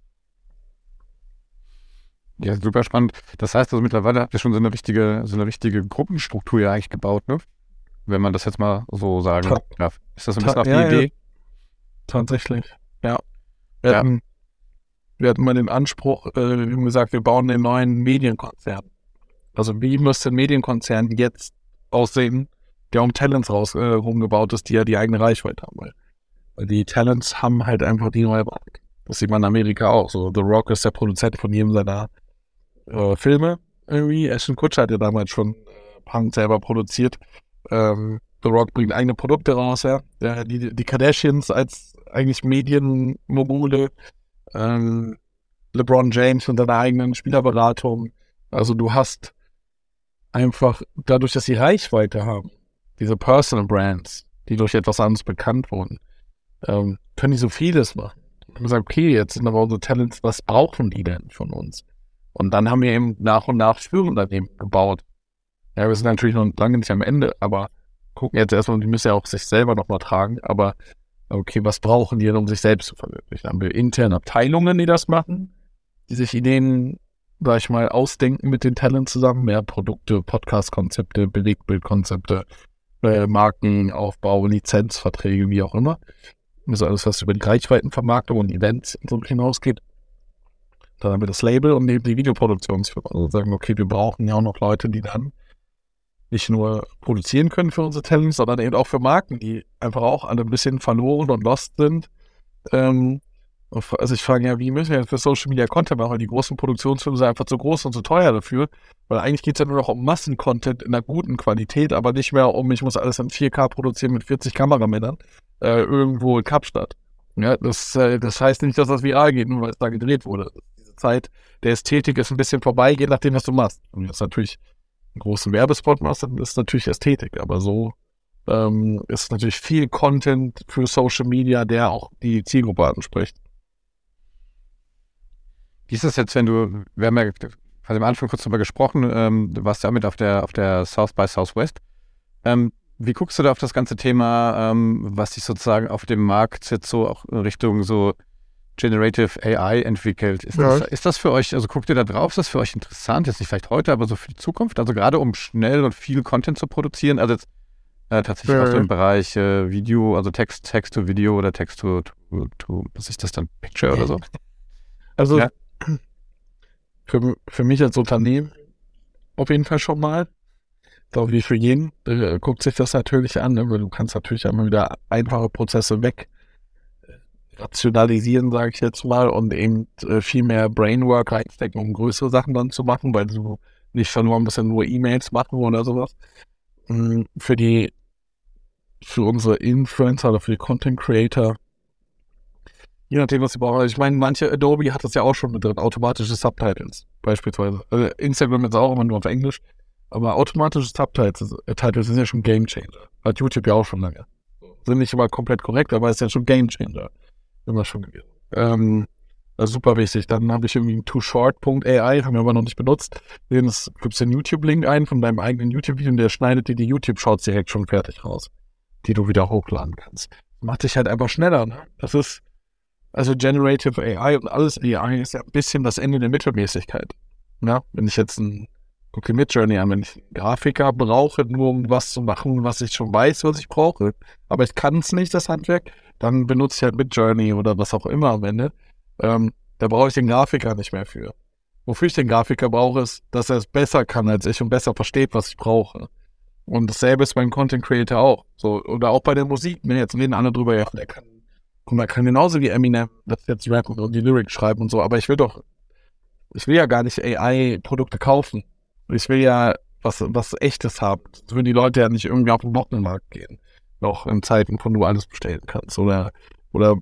Ja, super spannend. Das heißt also mittlerweile habt ihr schon so eine richtige, so eine richtige Gruppenstruktur ja eigentlich gebaut, ne? Wenn man das jetzt mal so sagen Ta darf. Ist das ein bisschen auf die ja, Idee? Ja. Tatsächlich, ja. Wir, Ja. Hatten, wir hatten mal den Anspruch, äh, wir haben gesagt, wir bauen den neuen Medienkonzern. Also wie müsste ein Medienkonzern jetzt aussehen, der um Talents raus äh, rumgebaut ist, die ja die eigene Reichweite haben. Weil, weil die Talents haben halt einfach die neue Marke. Das sieht man in Amerika auch. So The Rock ist der Produzent von jedem seiner äh, Filme irgendwie. Ashton Kutcher hat ja damals schon äh, Punk selber produziert. Ähm, The Rock bringt eigene Produkte raus, ja. ja die, die Kardashians als eigentlich Medienmogule. Ähm, LeBron James und seine eigenen Spielerberatung. Also du hast einfach dadurch, dass sie Reichweite haben, diese Personal Brands, die durch etwas anderes bekannt wurden, ähm, können die so vieles machen. Und sagen, okay, jetzt sind aber unsere Talents, was brauchen die denn von uns? Und dann haben wir eben nach und nach Führunternehmen gebaut. Ja, wir sind natürlich noch lange nicht am Ende, aber gucken jetzt erstmal, die müssen ja auch sich selber nochmal tragen, aber okay, was brauchen die denn, um sich selbst zu verwirklichen? Haben wir interne Abteilungen, die das machen, die sich Ideen, sag ich mal, ausdenken mit den Talents zusammen, mehr Produkte, Podcast-Konzepte, Belegbildkonzepte, äh, Markenaufbau, Lizenzverträge, wie auch immer. Also alles, was über die Reichweitenvermarktung und Events und so hinausgeht. Dann haben wir das Label und die Videoproduktionsfirma. Also sagen, okay, wir brauchen ja auch noch Leute, die dann nicht nur produzieren können für unsere Talents, sondern eben auch für Marken, die einfach auch alle ein bisschen verloren und lost sind. Ähm, also ich frage ja, wie müssen wir jetzt für Social Media Content machen? Weil die großen Produktionsfirmen sind einfach zu groß und zu teuer dafür. Weil eigentlich geht es ja nur noch um Massencontent in einer guten Qualität, aber nicht mehr um, ich muss alles in 4K produzieren mit 40 Kameramännern äh, irgendwo in Kapstadt. Ja, das, äh, das heißt nicht, dass das viral geht, nur weil es da gedreht wurde. Diese Zeit der Ästhetik ist ein bisschen vorbei, je nachdem, was du machst. Und jetzt natürlich einen großen Werbespot machst, dann ist natürlich Ästhetik, aber so ähm, ist natürlich viel Content für Social Media, der auch die Zielgruppe anspricht. Wie ist das jetzt, wenn du, wir haben ja quasi am Anfang kurz drüber gesprochen, ähm, du warst ja mit auf der, auf der South by Southwest. Ähm, wie guckst du da auf das ganze Thema, ähm, was sich sozusagen auf dem Markt jetzt so auch in Richtung so Generative AI entwickelt? Ist, Ja. das, ist das für euch, also guckt ihr da drauf, ist das für euch interessant, jetzt nicht vielleicht heute, aber so für die Zukunft? Also gerade um schnell und viel Content zu produzieren, also jetzt Äh, tatsächlich ja. aus dem Bereich äh, Video, also Text, Text to Video oder Text to, to, to was ist das dann? Picture oder so? Also ja. für, für mich als Unternehmen auf jeden Fall schon mal. So wie für jeden, äh, guckt sich das natürlich an, ne? weil du kannst natürlich immer wieder einfache Prozesse weg rationalisieren, sage ich jetzt mal, und eben äh, viel mehr Brainwork reinstecken, um größere Sachen dann zu machen, weil du nicht nur ein bisschen nur E-Mails machen oder sowas. Mhm, für die, für unsere Influencer oder für die Content Creator, je nachdem, was sie brauchen. Also ich meine, manche Adobe hat das ja auch schon mit drin, automatische Subtitles beispielsweise. Also Instagram ist auch immer nur auf Englisch. Aber automatische Subtitles äh, Titles sind ja schon Game Changer. Hat YouTube ja auch schon lange. Sind nicht immer komplett korrekt, aber ist ja schon Game Changer. Immer schon gewesen. Ähm, ist super wichtig. Dann habe ich irgendwie tooshort.ai, haben wir aber noch nicht benutzt. Den gibst den YouTube-Link ein von deinem eigenen YouTube-Video und der schneidet dir die YouTube-Shorts direkt schon fertig raus, die du wieder hochladen kannst. Macht dich halt einfach schneller. Ne? Das ist, also Generative AI und alles AI ist ja ein bisschen das Ende der Mittelmäßigkeit. Ja, wenn ich jetzt ein guck dir Midjourney an, wenn ich einen Grafiker brauche, nur um was zu machen, was ich schon weiß, was ich brauche, aber ich kann es nicht, das Handwerk, dann benutze ich halt Midjourney oder was auch immer am Ende. Ähm, da brauche ich den Grafiker nicht mehr für. Wofür ich den Grafiker brauche, ist, dass er es besser kann als ich und besser versteht, was ich brauche. Und dasselbe ist beim Content Creator auch. So, oder auch bei der Musik. Wenn jetzt reden alle drüber, ja, der kann, guck mal, kann genauso wie Eminem das jetzt rappen und die Lyrics schreiben und so, aber ich will doch, ich will ja gar nicht AI-Produkte kaufen. Ich will ja was, was echtes haben. Sonst würden die Leute ja nicht irgendwie auf den Bottenmarkt gehen. Noch in Zeiten, wo du alles bestellen kannst. Oder, oder,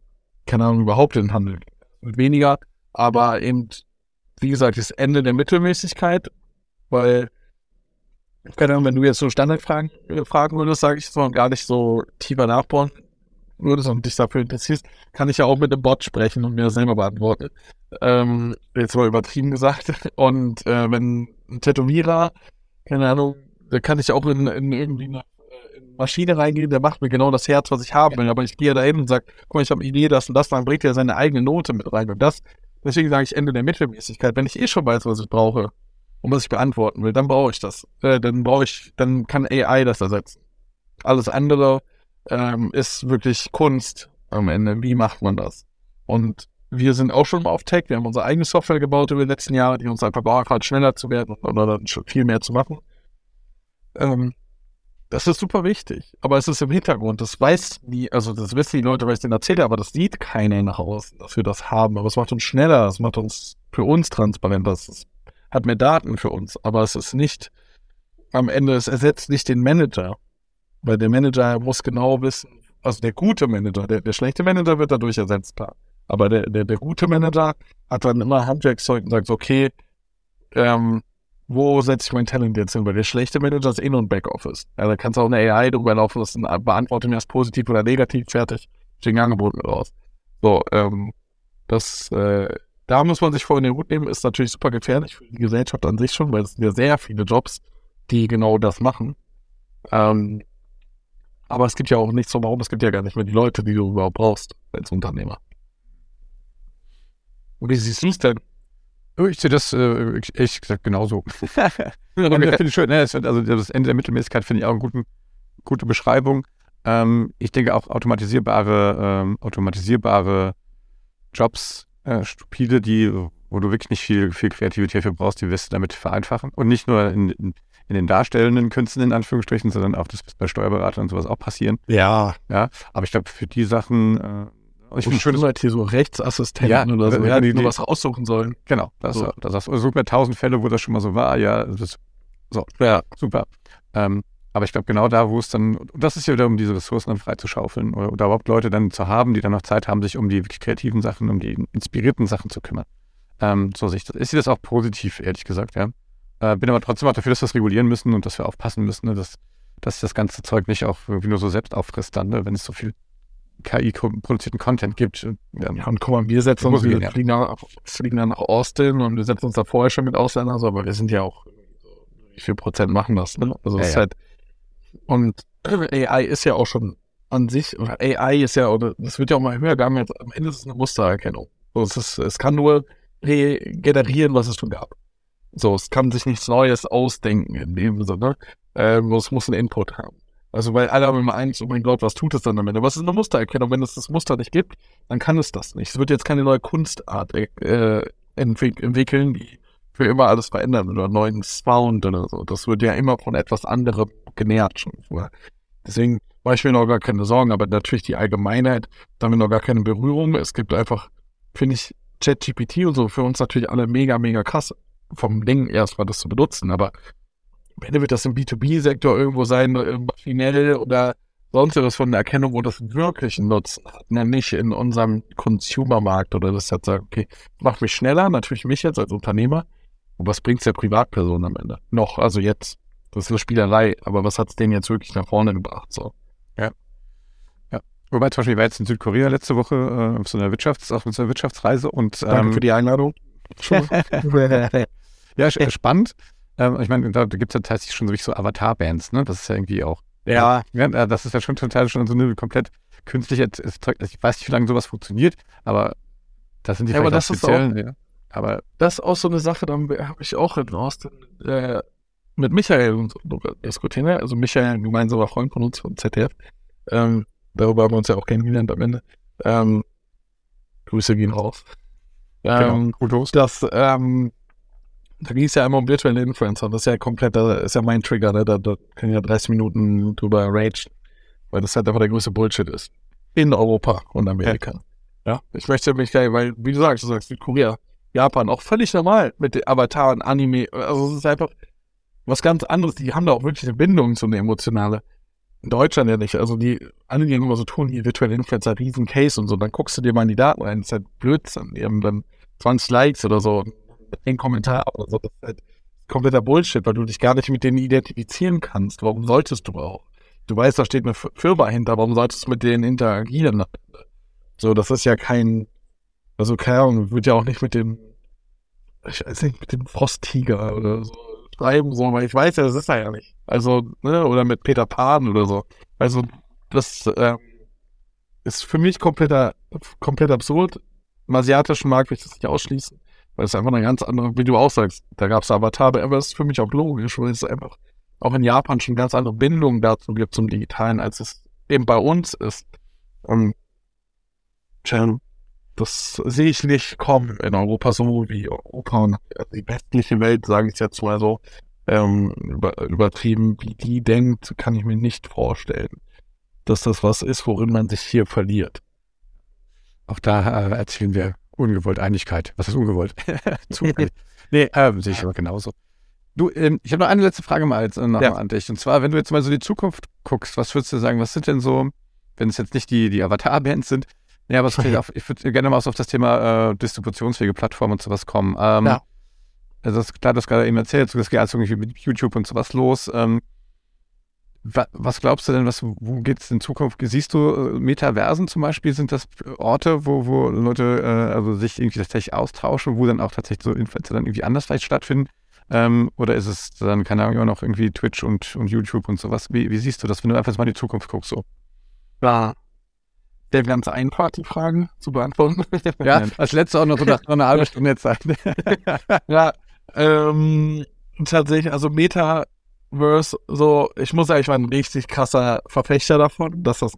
keine Ahnung, überhaupt in den Handel. Mit weniger. Aber eben, wie gesagt, das Ende der Mittelmäßigkeit, weil, keine Ahnung, wenn du jetzt so Standardfragen äh, fragen würdest, sage ich so, gar nicht so tiefer nachbauen würdest und dich dafür interessierst, kann ich ja auch mit dem Bot sprechen und mir das selber beantworten. Ähm, jetzt mal übertrieben gesagt. Und äh, wenn ein Tätowierer, keine Ahnung, da kann ich auch in, in irgendwie eine äh, Maschine reingehen, der macht mir genau das Herz, was ich haben will. Aber ich gehe da hin und sage, guck mal, ich habe eine Idee, das und das, dann bringt er seine eigene Note mit rein. Und das, deswegen sage ich Ende der Mittelmäßigkeit. Wenn ich eh schon weiß, was ich brauche und was ich beantworten will, dann brauche ich das. Äh, dann brauche ich, dann kann AI das ersetzen. Alles andere ähm, ist wirklich Kunst am Ende. Wie macht man das? Und wir sind auch schon mal auf Tech. Wir haben unsere eigene Software gebaut über die letzten Jahre, die uns einfach braucht, halt schneller zu werden oder dann schon viel mehr zu machen. Ähm, das ist super wichtig. Aber es ist im Hintergrund. Das weiß nie, also das wissen die Leute, weil ich denen erzähle, aber das sieht keiner nach außen, dass wir das haben. Aber es macht uns schneller, es macht uns für uns transparenter, es hat mehr Daten für uns. Aber es ist nicht, am Ende, es ersetzt nicht den Manager. Weil der Manager muss genau wissen, also der gute Manager, der, der schlechte Manager wird dadurch ersetzbar. Aber der, der, der gute Manager hat dann immer Handwerkszeug und sagt, okay, ähm, wo setze ich mein Talent jetzt hin? Weil der schlechte Manager ist In- und Backoffice. Ja, da kannst du auch eine AI drüber laufen lassen, beantworte mir das positiv oder negativ, fertig, stehen Angebote raus. So, ähm, das, äh, da muss man sich vor in den Hut nehmen, ist natürlich super gefährlich für die Gesellschaft an sich schon, weil es sind ja sehr viele Jobs, die genau das machen. Ähm, aber es gibt ja auch nichts warum, es gibt ja gar nicht mehr die Leute, die du überhaupt brauchst als Unternehmer. Und wie siehst du es denn? Oh, ich sehe das äh, ehrlich gesagt genauso. okay. finde ich schön. Ne? also das Ende der Mittelmäßigkeit finde ich auch eine gute, gute Beschreibung. Ähm, ich denke auch automatisierbare, ähm, automatisierbare Jobs, äh, stupide, die, wo du wirklich nicht viel, viel Kreativität für brauchst, die wirst du damit vereinfachen. Und nicht nur in, in, in den darstellenden Künsten in Anführungsstrichen, sondern auch das wird bei Steuerberatern und sowas auch passieren. Ja. Ja. Aber ich glaube, für die Sachen äh, ich finde schön, dass hier so Rechtsassistenten ja, oder so, ja, die, die was raussuchen sollen. Genau, das, so. das, das such mir tausend Fälle, wo das schon mal so war. Ja, das, so, ja, super. Ähm, aber ich glaube, genau da, wo es dann, und das ist ja wieder, um diese Ressourcen dann freizuschaufeln oder, oder überhaupt Leute dann zu haben, die dann noch Zeit haben, sich um die kreativen Sachen, um die inspirierten Sachen zu kümmern. Ähm, so sehe ich das. Ich sehe das auch positiv, ehrlich gesagt, ja. Äh, bin aber trotzdem auch dafür, dass wir das regulieren müssen und dass wir aufpassen müssen, ne, dass, dass das ganze Zeug nicht auch irgendwie nur so selbst auffrisst dann, ne, wenn es so viel KI-produzierten Content gibt. Ja, ja, und guck mal, wir setzen uns, wir fliegen, nach, fliegen dann nach Austin und wir setzen uns da vorher schon mit Ausländern, also, aber wir sind ja auch, wie viel Prozent machen das, ne? Also, es ja, ist halt, und AI ist ja auch schon an sich, oder AI ist ja, oder das wird ja auch mal höher, jetzt, am Ende ist es eine Mustererkennung. So, es, ist, es kann nur regenerieren, was es schon gab. So, es kann sich nichts Neues ausdenken in dem Sinne. Ähm, es muss einen Input haben. Also, weil alle haben immer eins, oh mein Gott, was tut es dann am Ende? Was ist eine Mustererkennung? Wenn es das Muster nicht gibt, dann kann es das nicht. Es wird jetzt keine neue Kunstart äh, entwickeln, die für immer alles verändern oder neuen Sound oder so. Das wird ja immer von etwas anderem genährt schon. Deswegen mache ich mir noch gar keine Sorgen, aber natürlich die Allgemeinheit, damit noch gar keine Berührung. Es gibt einfach, finde ich, ChatGPT und so für uns natürlich alle mega, mega krass vom Ding erstmal das zu benutzen, aber am Ende wird das im B2B-Sektor irgendwo sein, äh, maschinell oder sonstiges von der Erkennung, wo das wirklich einen Nutzen hat. Ja, nicht in unserem Consumer-Markt oder das hat sagt, okay, macht mich schneller, natürlich mich jetzt als Unternehmer. Und was bringt es der Privatperson am Ende? Noch, also jetzt. Das ist eine Spielerei, aber was hat es denen jetzt wirklich nach vorne gebracht? So. Ja. Ja. Wobei zum Beispiel, ich war jetzt in Südkorea letzte Woche äh, auf so einer Wirtschafts-, auf so einer Wirtschaftsreise und ähm, Danke für die Einladung. ja, spannend. Ähm, ich meine, da gibt es ja tatsächlich schon so Avatar-Bands, ne? Das ist ja irgendwie auch. Ja. ja. Das ist ja schon total schon so eine komplett künstliche. Ich weiß nicht, wie lange sowas funktioniert, aber das sind die ja, aber das speziellen. Ist auch, ja. Aber das ist auch so eine Sache, da habe ich auch in Austin äh, mit Michael und so diskutiert. Ne? Also Michael, ein gemeinsamer Freund von uns von ZDF. Ähm, darüber haben wir uns ja auch kennengelernt am Ende. Ähm, Grüße gehen raus. Genau. Ähm, genau, das, ähm, da ging es ja einmal um virtuelle Influencer. Das ist ja komplett, das ist ja mein Trigger, ne? Da, da kann ich ja 30 Minuten drüber rage, weil das halt einfach der größte Bullshit ist. In Europa und Amerika. Ja. ja. Ich möchte mich geil, weil, wie du sagst, du sagst Südkorea, Japan, auch völlig normal mit den Avatar und Anime. Also es ist einfach was ganz anderes. Die haben da auch wirklich eine Bindung zu einer emotionale. In Deutschland ja nicht. Also die anderen, die immer so tun, hier virtuelle Influencer, riesen Case und so, dann guckst du dir mal in die Daten rein, das ist halt Blödsinn. Die haben dann 20 Likes oder so ein Kommentar oder so. Das ist halt kompletter Bullshit, weil du dich gar nicht mit denen identifizieren kannst. Warum solltest du auch? Du weißt, da steht eine Firma hinter, warum solltest du mit denen interagieren? So, das ist ja kein, also keine Ahnung, wird ja auch nicht mit dem, ich weiß nicht, mit dem Frosttiger oder so schreiben, so, weil ich weiß ja, das ist er ja nicht. Also, ne, oder mit Peter Pan oder so. Also, das ähm, ist für mich kompletter, komplett absurd. Im asiatischen Markt will ich das nicht ausschließen. Weil es einfach eine ganz andere, wie du auch sagst, da gab es Avatar, aber es ist für mich auch logisch, weil es einfach auch in Japan schon ganz andere Bindungen dazu gibt zum Digitalen, als es eben bei uns ist. Tja, das sehe ich nicht kommen in Europa so wie Europa und die westliche Welt, sage ich jetzt mal so, ähm, über, übertrieben, wie die denkt, kann ich mir nicht vorstellen, dass das was ist, worin man sich hier verliert. Auch da äh, erzielen wir ungewollt Einigkeit. Was ist ungewollt? nee, ähm, sehe ich aber genauso. Du, ähm, ich habe noch eine letzte Frage mal jetzt, äh, noch ja. an dich. Und zwar, wenn du jetzt mal so die Zukunft guckst, was würdest du sagen, was sind denn so, wenn es jetzt nicht die, die Avatar-Bands sind, ja, aber ich würde gerne mal auf das Thema äh, distributionsfähige Plattformen und sowas kommen. Ähm, ja. Also das klar, das gerade eben erzählt, das geht also irgendwie mit YouTube und sowas los. Ähm, was glaubst du denn, was, wo geht es in Zukunft? Siehst du äh, Metaversen zum Beispiel? Sind das Orte, wo, wo Leute äh, also sich irgendwie tatsächlich austauschen, wo dann auch tatsächlich so Influencer dann irgendwie anders vielleicht stattfinden? Ähm, oder ist es dann, keine Ahnung, immer noch irgendwie Twitch und, und YouTube und sowas? Wie, wie siehst du das, wenn du einfach mal in die Zukunft guckst? So? Ja, der ganz einfach, die Fragen zu beantworten. ja, als letzte auch noch so nach eine halbe Stunde Zeit. ja, ähm, tatsächlich, also Meta Verse, so, ich muss sagen, ich war ein richtig krasser Verfechter davon, dass das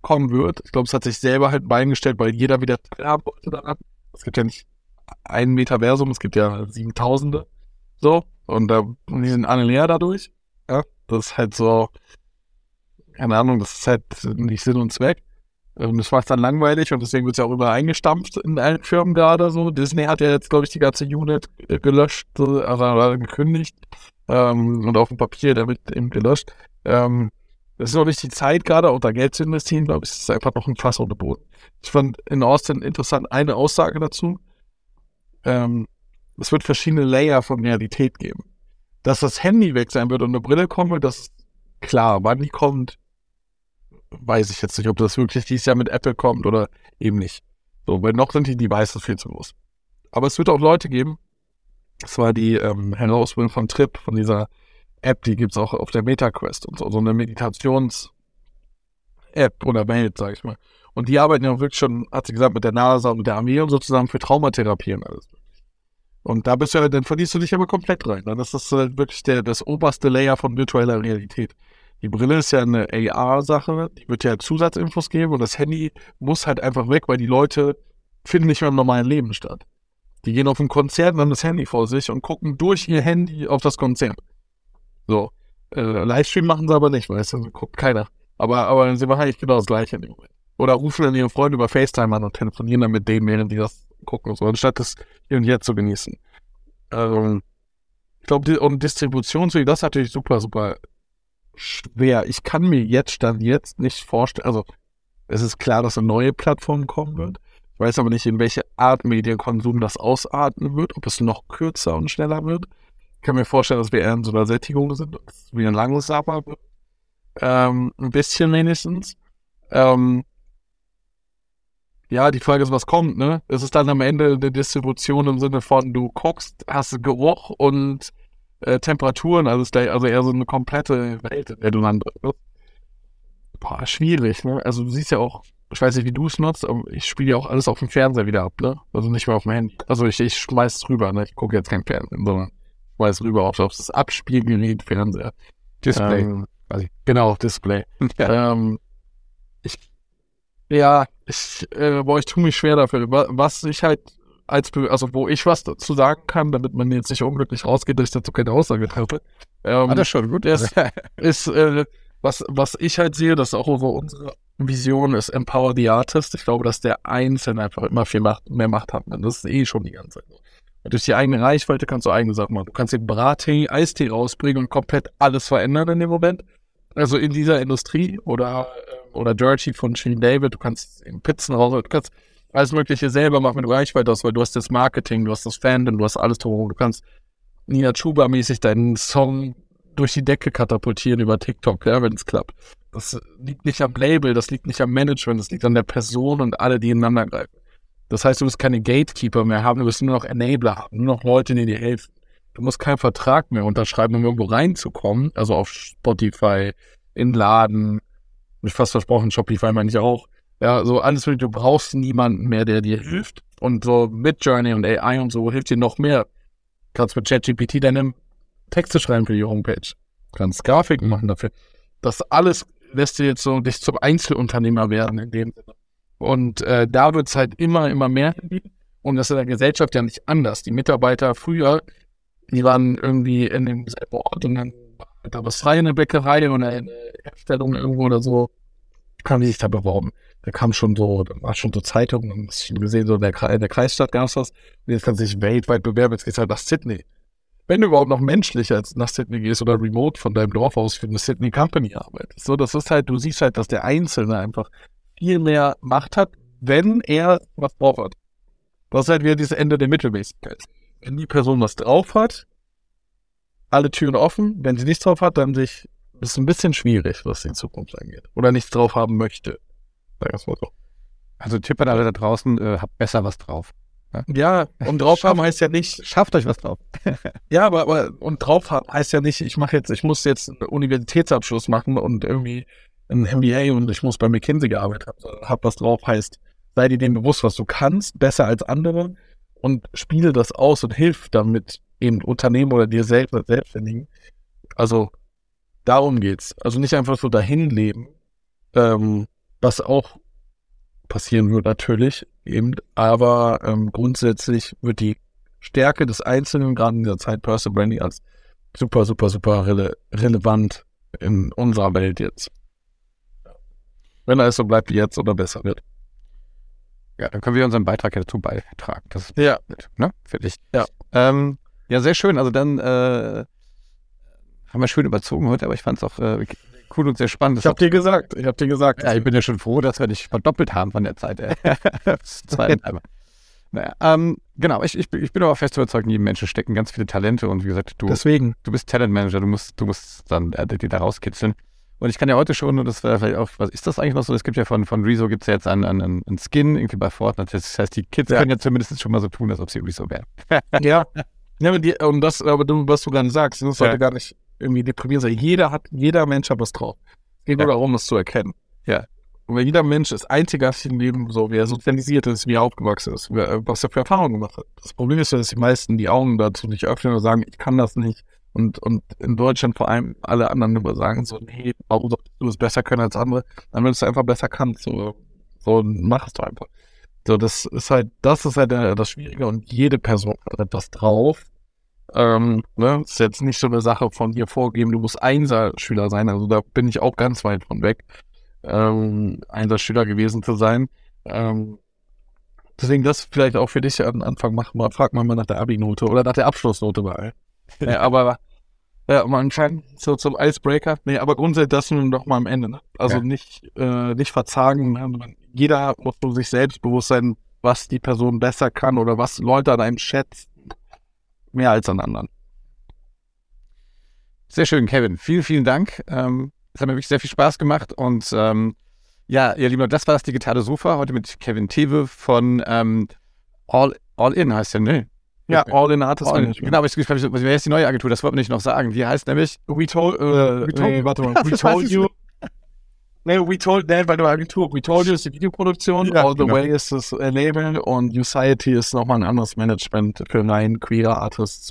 kommen wird. Ich glaube, es hat sich selber halt beingestellt, weil jeder wieder teilhaben wollte daran. Es gibt ja nicht ein Metaversum, es gibt ja siebentausende. So, und da, die sind alle leer dadurch. Ja, das ist halt so, keine Ahnung, das ist halt nicht Sinn und Zweck. Und das macht dann langweilig und deswegen wird es ja auch überall eingestampft in allen Firmen gerade so. Disney hat ja jetzt, glaube ich, die ganze Unit gelöscht, also gekündigt ähm, und auf dem Papier damit eben gelöscht. Ähm, das ist noch nicht die Zeit gerade, auch da Geld zu investieren, glaube ich, ist einfach noch ein Fass ohne Boden. Ich fand in Austin interessant eine Aussage dazu. Ähm, es wird verschiedene Layer von Realität geben. Dass das Handy weg sein wird und eine Brille kommen wird, das ist klar. Wann die kommt, weiß ich jetzt nicht, ob das wirklich dieses Jahr mit Apple kommt oder eben nicht. So, weil noch sind die Devices viel zu groß. Aber es wird auch Leute geben, das war die ähm, Herausbildung von Trip, von dieser App, die gibt es auch auf der MetaQuest und so, so eine Meditations-App oder Welt, sag ich mal. Und die arbeiten ja auch wirklich schon, hat sie gesagt, mit der NASA und der Armee und so zusammen für Traumatherapie und alles. Und da bist du ja, dann verliest du dich aber komplett rein. Dann ist das halt wirklich der, das oberste Layer von virtueller Realität. Die Brille ist ja eine AR-Sache, die wird ja Zusatzinfos geben und das Handy muss halt einfach weg, weil die Leute finden nicht mehr im normalen Leben statt. Die gehen auf ein Konzert und haben das Handy vor sich und gucken durch ihr Handy auf das Konzert. So. Äh, Livestream machen sie aber nicht, weißt du, guckt keiner. Aber, aber sie machen eigentlich genau das Gleiche in dem Moment. Oder rufen dann ihre Freunde über FaceTime an und telefonieren dann mit denen, während die das gucken und so, anstatt das hier und jetzt zu genießen. Ähm, ich glaube, und Distribution, das ist natürlich super, super schwer. Ich kann mir jetzt stand jetzt nicht vorstellen, also es ist klar, dass eine neue Plattform kommen wird. Ich weiß aber nicht, in welche Art Medienkonsum das ausarten wird, ob es noch kürzer und schneller wird. Ich kann mir vorstellen, dass wir eher in so einer Sättigung sind, dass es wieder langsamer wird. Ähm, ein bisschen wenigstens. Ähm, ja, die Frage ist, was kommt, ne? Es ist dann am Ende eine Distribution im Sinne von, du guckst, hast Geruch und äh, Temperaturen, also, ist also eher so eine komplette Welt, in der du dann. Boah, schwierig, ne? Also du siehst ja auch, ich weiß nicht, wie du es nutzt, aber ich spiele ja auch alles auf dem Fernseher wieder ab, ne? Also nicht mehr auf dem Handy. Also ich, ich schmeiß rüber, ne? Ich gucke jetzt kein Fernsehen, sondern schmeiß rüber auf, auf das Abspielgerät Fernseher. Display, ähm, quasi. Genau, Display. Ja. Ähm, ich ja, ich, äh, boah, ich tue mich schwer dafür. Was ich halt als, also wo ich was dazu sagen kann, damit man jetzt nicht unglücklich rausgeht, dass ich dazu keine Aussage treffe. Ähm, ah, das schon gut. Ist, ist äh, was, was ich halt sehe, das ist auch unsere Vision ist Empower the Artist. Ich glaube, dass der Einzelne einfach immer viel Macht, mehr Macht hat. Das ist eh schon die ganze Zeit so. durch die eigene Reichweite kannst du eigene Sachen machen. Du kannst den Brattee, Eistee rausbringen und komplett alles verändern in dem Moment. Also in dieser Industrie oder äh, oder Dirty von Shane David, du kannst Pizzen raus, du kannst alles Mögliche selber machen, du Reichweite hast, weil du hast das Marketing, du hast das Fandom, du hast alles drumherum. Du kannst Nina Chuba-mäßig deinen Song durch die Decke katapultieren über TikTok, ja, wenn es klappt. Das liegt nicht am Label, das liegt nicht am Management, das liegt an der Person und alle, die ineinander greifen. Das heißt, du wirst keine Gatekeeper mehr haben, du wirst nur noch Enabler haben, nur noch Leute, die dir helfen. Du musst keinen Vertrag mehr unterschreiben, um irgendwo reinzukommen, also auf Spotify, in Laden, ich fast versprochen, Shopify meine ich auch. Ja, so alles, du brauchst niemanden mehr, der dir hilft. Und so mit Journey und AI und so hilft dir noch mehr. Kannst mit ChatGPT deine Texte schreiben für die Homepage. Kannst Grafiken machen dafür. Das alles lässt dir jetzt so dich zum Einzelunternehmer werden in dem Sinne. Und äh, da wird es halt immer, immer mehr Und das ist in der Gesellschaft ja nicht anders. Die Mitarbeiter früher, die waren irgendwie in dem Ort und dann da was frei in der Bäckerei oder eine Herstellung irgendwo oder so, haben die sich da beworben. Da kam schon so, da war schon so Zeitungen und ich gesehen, so in der, in der Kreisstadt gab es was. Und jetzt kann sich weltweit bewerben, jetzt geht's halt nach Sydney. Wenn du überhaupt noch menschlich als nach Sydney gehst oder remote von deinem Dorf aus für eine Sydney Company arbeitest. So, das ist halt, du siehst halt, dass der Einzelne einfach viel mehr Macht hat, wenn er was drauf hat. Das ist halt wieder dieses Ende der Mittelmäßigkeit. Wenn die Person was drauf hat, alle Türen offen. Wenn sie nichts drauf hat, dann sich ist ein bisschen schwierig, was die Zukunft angeht. Oder nichts drauf haben möchte. Sagen wir mal so. Also Tipp an alle da draußen, äh, habt besser was drauf. Ja, ja und drauf Schafft, haben heißt ja nicht. Schafft euch was drauf. ja, aber, aber und drauf haben heißt ja nicht, ich mache jetzt, ich muss jetzt einen Universitätsabschluss machen und irgendwie ein MBA und ich muss bei McKinsey gearbeitet haben. Hab was drauf heißt, sei dir dem bewusst, was du kannst, besser als andere und spiele das aus und hilf damit eben Unternehmen oder dir selbst als Selbstständigen. Also darum geht's. Also nicht einfach so dahin leben, ähm, was auch passieren wird natürlich eben, aber ähm, grundsätzlich wird die Stärke des Einzelnen gerade in dieser Zeit Personal Branding als super, super, super rele relevant in unserer Welt jetzt. Wenn alles so bleibt wie jetzt oder besser wird. Ja, dann können wir unseren Beitrag dazu beitragen. Das ist ja. Nett, ne? Finde ich. Ja. Ähm, ja, sehr schön. Also dann äh, haben wir schön überzogen heute, aber ich fand es auch äh, cool und sehr spannend. Ich habe dir gesagt, ich habe dir gesagt. Ja, ich bin ja schon froh, dass wir nicht verdoppelt haben von der Zeit. Naja, ähm, genau, ich, ich, ich bin aber fest überzeugt, in jedem Menschen stecken ganz viele Talente und wie gesagt, du, Deswegen. du bist Talentmanager, du musst, du musst dann äh, die da rauskitzeln. Und ich kann ja heute schon, und das wäre vielleicht auch, was ist das eigentlich noch so? Es gibt ja von, von Rezo gibt es ja jetzt einen, einen, einen Skin irgendwie bei Fortnite. Das heißt, die Kids ja. können ja zumindest schon mal so tun, als ob sie Rezo wären. ja, Ja, die, und das, aber du, was du gerade sagst, das sollte ja. gar nicht irgendwie deprimierend sein. Jeder hat, jeder Mensch hat was drauf. Es geht ja. nur darum, es zu erkennen. Ja. Und wenn jeder Mensch ist einzigartig im Leben, so wie er sozialisiert ist, wie er aufgewachsen ist, was er für Erfahrungen gemacht hat. Das Problem ist dass die meisten die Augen dazu nicht öffnen und sagen, ich kann das nicht, und, und in Deutschland vor allem alle anderen immer sagen so, nee, warum solltest du es besser können als andere? Dann, wenn du es einfach besser kannst, so, so mach es doch einfach. So, das ist halt, das ist halt das Schwierige und jede Person hat etwas drauf. Ähm, ne, ist jetzt nicht so eine Sache von dir vorgeben, du musst Einser-Schüler sein, also da bin ich auch ganz weit von weg, ähm, Einser-Schüler gewesen zu sein. Ähm, deswegen das vielleicht auch für dich am Anfang machen, mal, frag mal nach der Abi-Note oder nach der Abschlussnote mal. ja, aber ja, mal anscheinend so zum Icebreaker. Nee, aber grundsätzlich das nun doch mal am Ende. Ne? Also ja. nicht, äh, nicht verzagen. Ne? Jeder muss sich selbst bewusst sein, was die Person besser kann oder was Leute an einem schätzen. Mehr als an anderen. Sehr schön, Kevin. Vielen, vielen Dank. Ähm, es hat mir wirklich sehr viel Spaß gemacht. Und ähm, ja, ihr Lieben, das war das digitale Sofa. Heute mit Kevin Tewe von ähm, All, All In heißt ja, ne? Ja, All in Artist All, Management. Genau, aber ich, ich, wer ist die neue Agentur? Das wollten wir nicht noch sagen. Die heißt nämlich We Told, äh, we told nee, warte mal. We Told You. Nee, We Told, nee, bei der Agentur. We Told You ist die Videoproduktion, ja, All the genau. Way ist das äh, Label und Society ist nochmal ein anderes Management für nein queer Artists.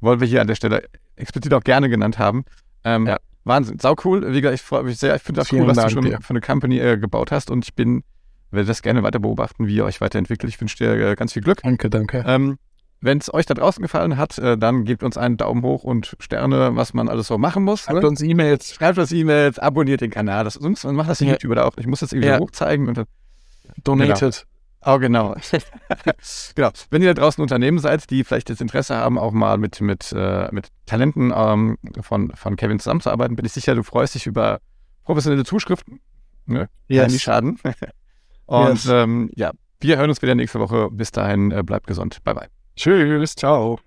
Wollen wir hier an der Stelle explizit auch gerne genannt haben. Ähm, ja. Wahnsinn, sau cool. Wie gesagt, ich freue mich sehr. Ich finde auch cool, was Dank, du schon ja. für eine Company äh, gebaut hast und ich bin, werde das gerne weiter beobachten, wie ihr euch weiterentwickelt. Ich wünsche dir äh, ganz viel Glück. Danke, danke. Ähm, wenn es euch da draußen gefallen hat, äh, dann gebt uns einen Daumen hoch und Sterne, was man alles so machen muss. Schreibt uns E-Mails. Schreibt uns E-Mails, abonniert den Kanal. Das, sonst man macht das ja. YouTube da auch. Ich muss das irgendwie ja. hochzeigen. Und dann, Donated. Genau. Oh, genau. genau. Wenn ihr da draußen Unternehmen seid, die vielleicht das Interesse haben, auch mal mit, mit, äh, mit Talenten ähm, von, von Kevin zusammenzuarbeiten, bin ich sicher, du freust dich über professionelle Zuschriften. Ne? Yes. Kann nie schaden. Und yes. ähm, ja, wir hören uns wieder nächste Woche. Bis dahin, äh, bleibt gesund. Bye, bye. Tschüss, ciao.